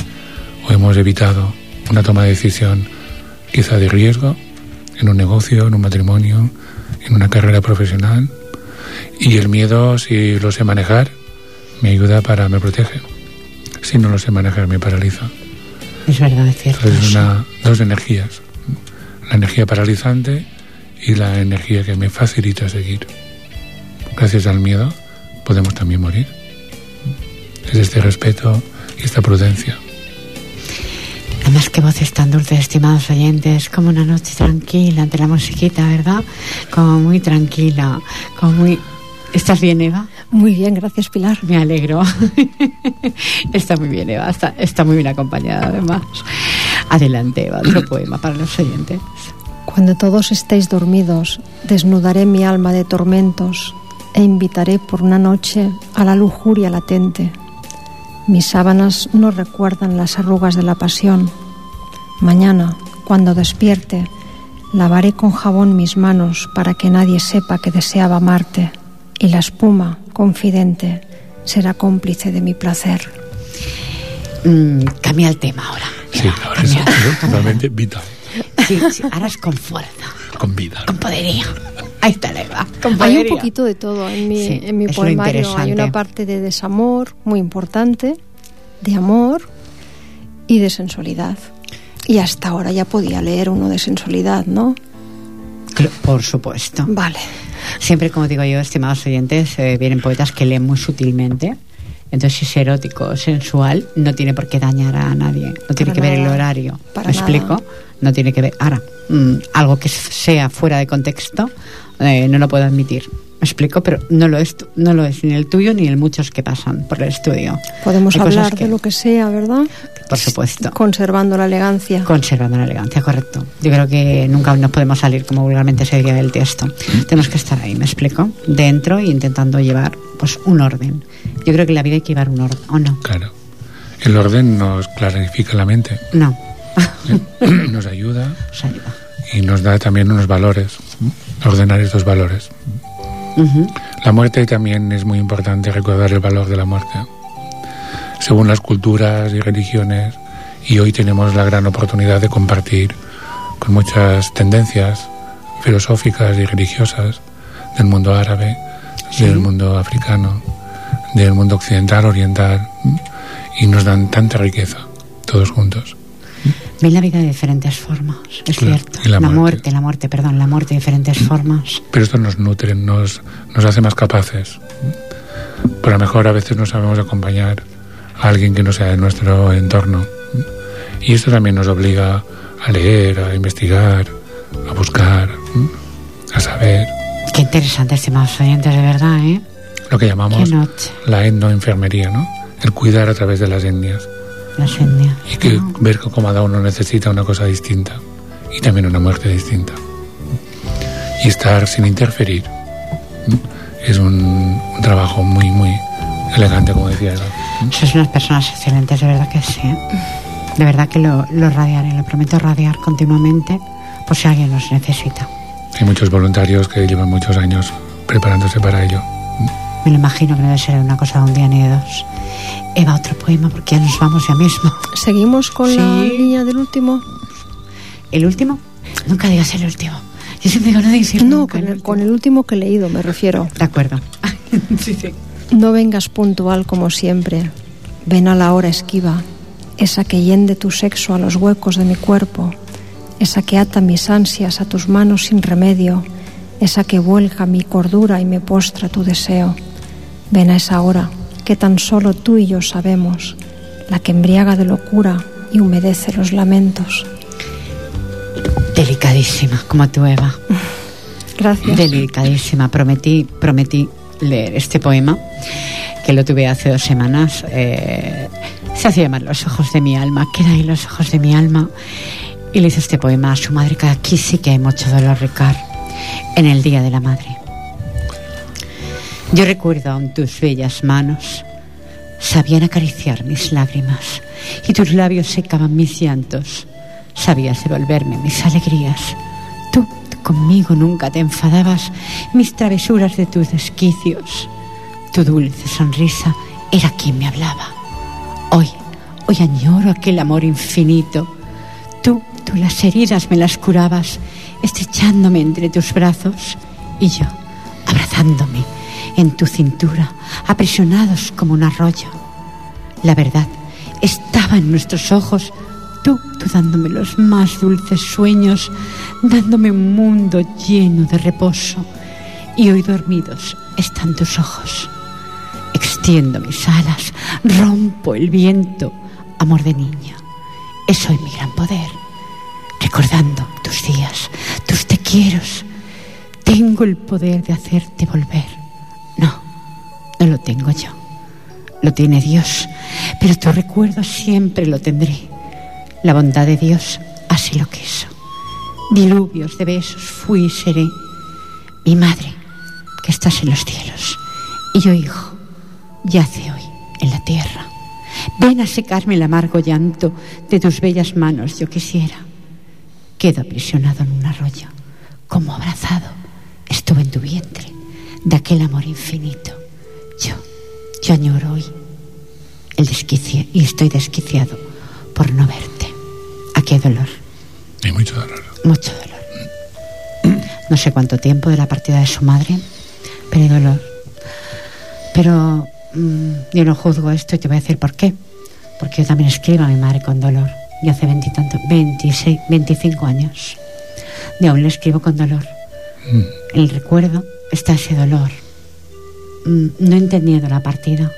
Speaker 3: o hemos evitado una toma de decisión quizá de riesgo en un negocio, en un matrimonio, en una carrera profesional. Y el miedo, si lo sé manejar, me ayuda para, me protege. Si no lo sé manejar, me paraliza.
Speaker 1: Es verdad, es cierto.
Speaker 3: Entonces, una, dos energías. La energía paralizante y la energía que me facilita seguir. Gracias al miedo podemos también morir. Es este respeto y esta prudencia.
Speaker 1: Además, qué voces tan dulces, estimados oyentes, como una noche tranquila ante la musiquita, ¿verdad? Como muy tranquila, como muy... ¿Estás bien, Eva?
Speaker 2: Muy bien, gracias Pilar.
Speaker 1: Me alegro. *laughs* está muy bien, Eva, está, está muy bien acompañada además. Adelante, Eva, otro *clears throat* poema para los oyentes.
Speaker 2: Cuando todos estéis dormidos, desnudaré mi alma de tormentos e invitaré por una noche a la lujuria latente. Mis sábanas no recuerdan las arrugas de la pasión. Mañana, cuando despierte, lavaré con jabón mis manos para que nadie sepa que deseaba amarte y la espuma, confidente, será cómplice de mi placer.
Speaker 1: Mm, cambia el tema ahora.
Speaker 3: Sí, ahora es totalmente vital.
Speaker 1: Sí, sí, ahora es con fuerza.
Speaker 3: Con vida.
Speaker 1: Con poderío. Ahí está la Eva.
Speaker 2: Hay un poquito de todo en mi,
Speaker 1: Sí,
Speaker 2: en mi poemario. Hay una parte de desamor muy importante, de amor y de sensualidad. Y hasta ahora ya podía leer uno de sensualidad, ¿no?
Speaker 1: Por supuesto.
Speaker 2: Vale.
Speaker 1: Siempre, como digo yo, estimados oyentes, eh, vienen poetas que leen muy sutilmente. Entonces, si es erótico o sensual, no tiene por qué dañar a nadie. No tiene
Speaker 2: Para
Speaker 1: que ver el horario.
Speaker 2: Para
Speaker 1: ¿Me
Speaker 2: nada.
Speaker 1: explico? No tiene que ver. Ahora, mm, algo que sea fuera de contexto, eh, no lo puedo admitir. ¿Me explico? Pero no lo es, tu- no lo es ni el tuyo ni el muchos que pasan por el estudio.
Speaker 2: Podemos
Speaker 1: Hay
Speaker 2: hablar
Speaker 1: que-
Speaker 2: de lo que sea, ¿verdad?
Speaker 1: Por supuesto.
Speaker 2: Conservando la elegancia.
Speaker 1: Conservando la elegancia, correcto. Yo creo que nunca nos podemos salir, como vulgarmente se diría, del texto. Tenemos que estar ahí, ¿me explico? Dentro e intentando llevar pues un orden. Yo creo que en la vida hay que llevar un orden, ¿o no?
Speaker 3: Claro. El orden nos clarifica la mente,
Speaker 1: No.
Speaker 3: Nos ayuda
Speaker 1: Os ayuda.
Speaker 3: y nos da también unos valores, ordenar estos valores. La muerte también es muy importante recordar el valor de la muerte. Según las culturas y religiones, y hoy tenemos la gran oportunidad de compartir con muchas tendencias filosóficas y religiosas del mundo árabe, del mundo africano, del mundo occidental, oriental, y nos dan tanta riqueza, todos juntos.
Speaker 1: Ven la vida de diferentes formas, es
Speaker 3: Claro,
Speaker 1: cierto.
Speaker 3: la
Speaker 1: la
Speaker 3: muerte.
Speaker 1: muerte, la muerte, perdón, la muerte de diferentes formas.
Speaker 3: Pero esto nos nutre, nos, nos hace más capaces. Pero a lo mejor a veces no sabemos acompañar a alguien que no sea de nuestro entorno. Y esto también nos obliga a leer, a investigar, a buscar, a saber
Speaker 1: Qué interesante, estimados oyentes, de verdad, ¿eh?
Speaker 3: lo que llamamos la etnoenfermería, ¿no? El cuidar a través de las etnias.
Speaker 1: Etnias.
Speaker 3: Y que
Speaker 1: ¿no?
Speaker 3: ver que cada uno necesita una cosa distinta y también una muerte distinta. Y estar sin interferir es un, un trabajo muy, muy elegante, como decía. ¿m?
Speaker 1: Sois unas personas excelentes, de verdad que sí. ¿eh? De verdad que lo, lo radiaré, lo prometo radiar continuamente por si alguien nos necesita.
Speaker 3: Hay muchos voluntarios que llevan muchos años preparándose para ello.
Speaker 1: Me lo imagino que no debe ser una cosa de un día ni de dos. Eva, otro poema porque ya nos vamos ya mismo.
Speaker 2: Seguimos con la línea del último.
Speaker 1: ¿El último? Nunca digas el último. Yo siempre digo, no digas el
Speaker 2: No,
Speaker 1: nunca
Speaker 2: con el,
Speaker 1: último.
Speaker 2: con el último que he leído me refiero.
Speaker 1: De acuerdo. *laughs* sí, sí.
Speaker 2: No vengas puntual como siempre. Ven a la hora esquiva, esa que yende tu sexo a los huecos de mi cuerpo, esa que ata mis ansias a tus manos sin remedio, esa que vuelca mi cordura y me postra tu deseo. Ven a esa hora que tan solo tú y yo sabemos, la que embriaga de locura y humedece los lamentos.
Speaker 1: Delicadísima, como tú, Eva.
Speaker 2: Gracias.
Speaker 1: Delicadísima. Prometí, prometí leer este poema, que lo tuve hace dos semanas. eh, se hace llamar Los ojos de mi alma. Queda ahí los ojos de mi alma. Y le hizo este poema a su madre, que aquí sí que hay mucho dolor, Ricard, en el Día de la Madre. Yo recuerdo aún tus bellas manos, sabían acariciar mis lágrimas y tus labios secaban mis llantos. Sabías devolverme mis alegrías. Tú, conmigo nunca te enfadabas, mis travesuras de tus desquicios. Tu dulce sonrisa era quien me hablaba. Hoy, hoy añoro aquel amor infinito. Tú, tú las heridas me las curabas, estrechándome entre tus brazos y yo, abrazándome en tu cintura, aprisionados como un arroyo. La verdad estaba en nuestros ojos, tú, tú dándome los más dulces sueños, dándome un mundo lleno de reposo. Y hoy dormidos están tus ojos. Extiendo mis alas, rompo el viento, amor de niño. Es hoy mi gran poder. Recordando tus días, tus te quieros, tengo el poder de hacerte volver. No, lo tengo yo, lo tiene Dios, pero tu recuerdo siempre lo tendré. La bondad de Dios así lo quiso. Diluvios de besos fui y seré. Mi madre, que estás en los cielos, y yo, hijo, yace hoy en la tierra. Ven a secarme el amargo llanto de tus bellas manos, yo quisiera. Quedo aprisionado en un arroyo, como abrazado estuve en tu vientre, de aquel amor infinito. Yo, yo añoro hoy el desquicio y estoy desquiciado por no verte. Aquí hay dolor.
Speaker 3: Hay mucho dolor.
Speaker 1: Mucho dolor. No sé cuánto tiempo de la partida de su madre, pero hay dolor. Pero mm, yo no juzgo esto y te voy a decir por qué. Porque yo también escribo a mi madre con dolor. Y hace veintitanto, 26, 25 años. Y aún le escribo con dolor.
Speaker 3: Mm.
Speaker 1: El recuerdo está ese dolor. Mm, no entendiendo la partida,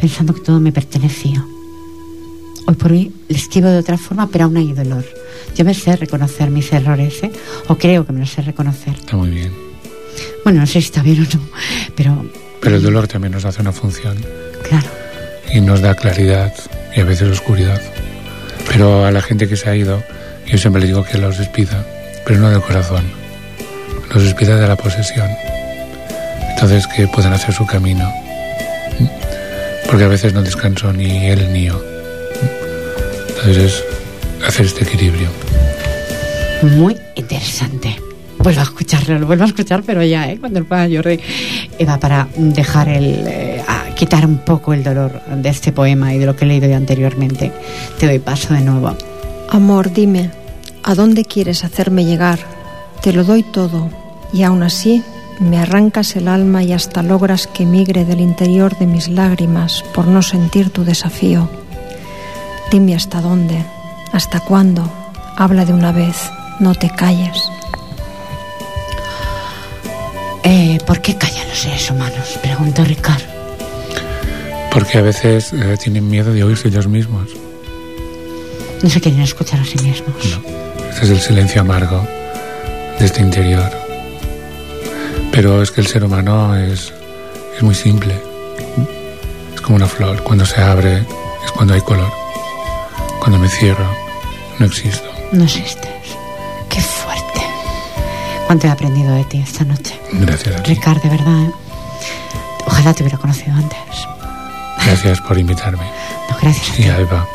Speaker 1: pensando que todo me pertenecía. Hoy por hoy le escribo de otra forma, pero aún hay dolor. Yo me sé reconocer mis errores, ¿eh? o creo que me los sé reconocer.
Speaker 3: Está muy bien.
Speaker 1: Bueno, no sé si está bien o no, pero
Speaker 3: Pero el dolor también nos hace una función
Speaker 1: claro,
Speaker 3: y nos da claridad y a veces oscuridad. Pero a la gente que se ha ido, yo siempre le digo que los despida, pero no del corazón. Los despida de la posesión. Entonces que puedan hacer su camino. Porque a veces no descanso ni él ni yo. Entonces es hacer este equilibrio.
Speaker 1: muy interesante. Vuelvo a escucharlo, lo vuelvo a escuchar, pero ya, ¿eh? cuando el pueda llore, Eva, para dejar el. eh, a quitar un poco el dolor de este poema y de lo que he leído yo anteriormente, te doy paso de nuevo.
Speaker 2: Amor, dime, ¿a dónde quieres hacerme llegar? Te lo doy todo, y aún así me arrancas el alma y hasta logras que migre del interior de mis lágrimas por no sentir tu desafío. Dime hasta dónde, hasta cuándo. Habla de una vez, no te calles.
Speaker 1: Eh, ¿Por qué callan los seres humanos? Preguntó Ricard.
Speaker 3: Porque a veces eh, tienen miedo de oírse ellos mismos.
Speaker 1: No se quieren escuchar a sí mismos.
Speaker 3: No. Este es el silencio amargo de este interior. Pero es que el ser humano es, es muy simple. Es como una flor. Cuando se abre es cuando hay color. Cuando me cierro no existo.
Speaker 1: No existes. Qué fuerte. ¿Cuánto he aprendido de ti esta noche?
Speaker 3: Gracias a ti.
Speaker 1: Ricard, de verdad. ¿eh? Ojalá te hubiera conocido antes.
Speaker 3: Gracias por invitarme.
Speaker 1: No, gracias a ti.
Speaker 3: Y a Eva.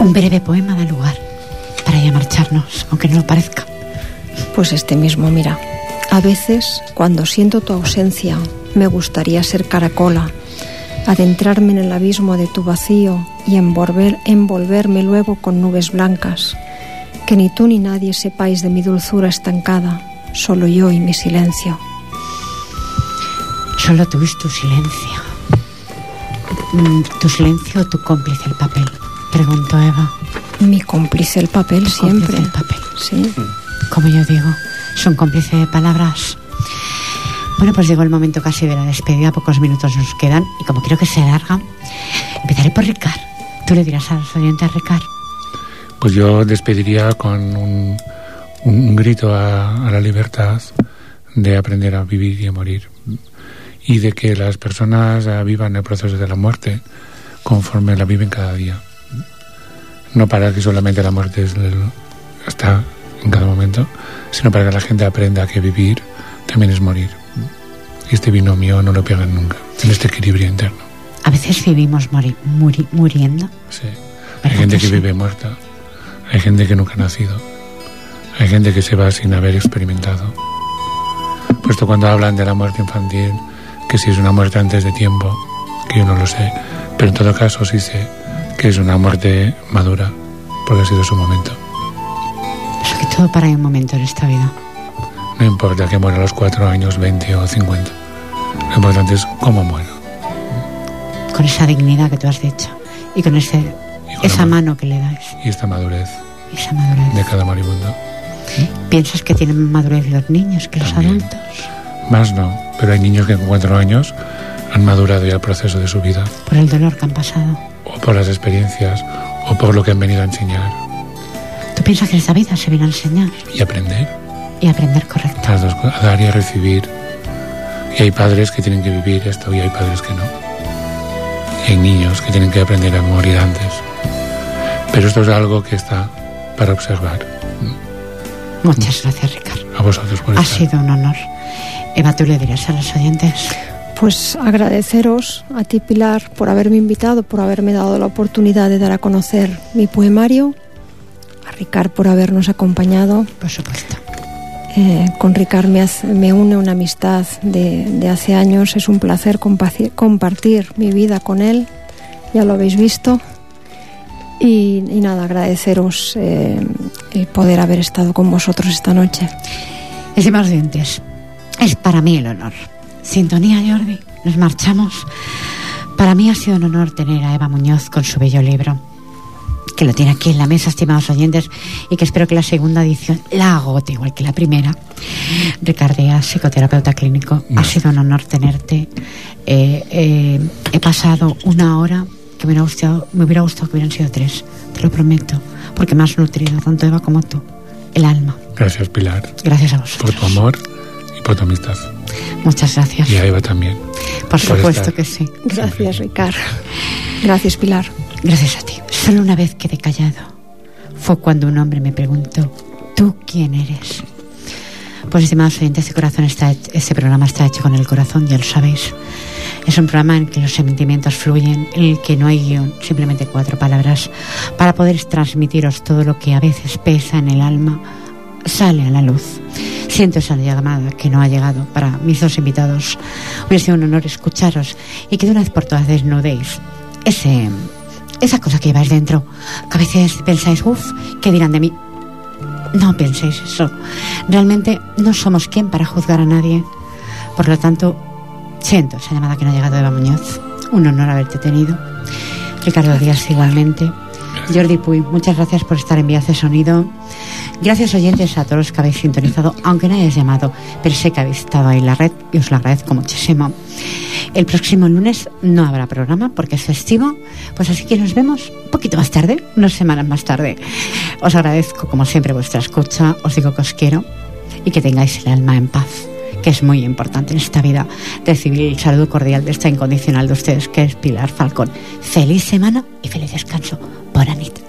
Speaker 1: Un breve poema da lugar para ya marcharnos, aunque no lo parezca.
Speaker 2: Pues este mismo, mira. A veces, cuando siento tu ausencia, me gustaría ser caracola, adentrarme en el abismo de tu vacío y envolver, envolverme luego con nubes blancas. Que ni tú ni nadie sepáis de mi dulzura estancada, solo yo y mi silencio.
Speaker 1: Solo tú es tu silencio. Mm, ¿Tu silencio o tu cómplice el papel? Preguntó Eva.
Speaker 2: Mi cómplice el papel siempre.
Speaker 1: Cómplice el papel.
Speaker 2: Sí.
Speaker 1: Como yo digo, son cómplice de palabras. Bueno, pues llegó el momento casi de la despedida, pocos minutos nos quedan y como creo que se alarga, empezaré por Ricard. Tú le dirás a los oyentes, Ricard.
Speaker 3: Pues yo despediría con un, un- grito a, la libertad de aprender a vivir y a morir. Y de que las personas eh, vivan el proceso de la muerte conforme la viven cada día. No para que solamente la muerte es está en cada momento, sino para que la gente aprenda que vivir también es morir. Y este binomio no lo pierdan nunca, en este equilibrio interno.
Speaker 1: A veces vivimos mori- muri- muriendo.
Speaker 3: Sí. Hay
Speaker 1: ¿Verdad
Speaker 3: gente
Speaker 1: que
Speaker 3: que
Speaker 1: sí?
Speaker 3: vive muerta, hay gente que nunca ha nacido, hay gente que se va sin haber experimentado. Puesto cuando hablan de la muerte infantil, que si es una muerte antes de tiempo, que yo no lo sé, pero en todo caso sí sé que es una muerte madura, porque ha sido su momento.
Speaker 1: Todo para un momento en esta vida.
Speaker 3: No importa que muera a los cuatro años, 20 o 50. Lo importante es cómo muero.
Speaker 1: Con esa dignidad que tú has dicho. Y con ese,
Speaker 3: Y con
Speaker 1: esa mano que le das.
Speaker 3: Y esta madurez
Speaker 1: Esa madurez.
Speaker 3: de cada moribundo.
Speaker 1: ¿Piensas que tienen madurez los niños que los adultos?
Speaker 3: Más no, pero hay niños que con cuatro años han madurado ya el proceso de su vida.
Speaker 1: Por el dolor que han pasado.
Speaker 3: o por las experiencias o por lo que han venido a enseñar
Speaker 1: ¿Tú piensas que esta vida se viene a enseñar
Speaker 3: y aprender
Speaker 1: y aprender correcto?
Speaker 3: las dos a dar y a recibir y hay padres que tienen que vivir esto y hay padres que no. Y hay niños que tienen que aprender a morir antes. Pero esto es algo que está para observar.
Speaker 1: Muchas gracias, Ricardo.
Speaker 3: A vosotros por
Speaker 1: Ha
Speaker 3: estar.
Speaker 1: sido un honor. Eva, ¿tú le dirás a los oyentes?
Speaker 2: Pues agradeceros a ti, Pilar, por haberme invitado, por haberme dado la oportunidad de dar a conocer mi poemario, Ricard por habernos acompañado.
Speaker 1: Por supuesto.
Speaker 2: Eh, con Ricard me, hace- me une una amistad de, de hace años, es un placer compartir, compartir mi vida con él, ya lo habéis visto. Y, y nada, agradeceros eh, el poder haber estado con vosotros esta noche.
Speaker 1: Estimados oyentes, es para mí el honor. Sintonía, Jordi. Nos marchamos. Para mí ha sido un honor tener a Eva Muñoz con su bello libro, que lo tiene aquí en la mesa, estimados oyentes, y que espero que la segunda edición la agote igual que la primera. Ricardea, psicoterapeuta clínico, ha sido un honor tenerte. Eh, eh, he pasado una hora que me hubiera, gustado, me hubiera gustado que hubieran sido tres, te lo prometo, porque me has nutrido, tanto Eva como tú, el alma.
Speaker 3: Gracias, Pilar,
Speaker 1: Gracias a
Speaker 3: por
Speaker 1: vosotros.
Speaker 3: tu amor y por tu amistad.
Speaker 1: Muchas gracias.
Speaker 3: Y a Eva también.
Speaker 1: Por supuesto
Speaker 3: estar.
Speaker 1: que sí.
Speaker 2: Gracias, Ricard. Gracias, Pilar.
Speaker 1: Gracias a ti. Solo una vez quedé callado. Fue cuando un hombre me preguntó, ¿tú quién eres? Pues estimados oyentes, este, corazón está, este programa está hecho con el corazón, ya lo sabéis. Es un programa en que los sentimientos fluyen, en el que no hay guion, simplemente cuatro palabras, para poder transmitiros todo lo que a veces pesa en el alma, sale a la luz. Siento esa llamada que no ha llegado para mis dos invitados. Hubiera sido un honor escucharos y que de una vez por todas desnudéis ese, esa cosa que lleváis dentro, que a veces pensáis, uff, ¿qué dirán de mí? No penséis eso. Realmente no somos quien para juzgar a nadie. Por lo tanto, siento esa llamada que no ha llegado de Eva Muñoz. Un honor haberte tenido. Ricardo Díaz igualmente. Jordi Puy, muchas gracias por estar en Vías de Sonido. Gracias oyentes a todos los que habéis sintonizado, aunque no hayáis llamado, pero sé que habéis estado ahí en la red y os lo agradezco muchísimo. El próximo lunes no habrá programa porque es festivo, pues así que nos vemos un poquito más tarde, unas semanas más tarde. Os agradezco como siempre vuestra escucha, os digo que os quiero y que tengáis el alma en paz, que es muy importante en esta vida. Recibir el saludo cordial de esta incondicional de ustedes, que es Pilar Falcón. Feliz semana y feliz descanso. Bona nit.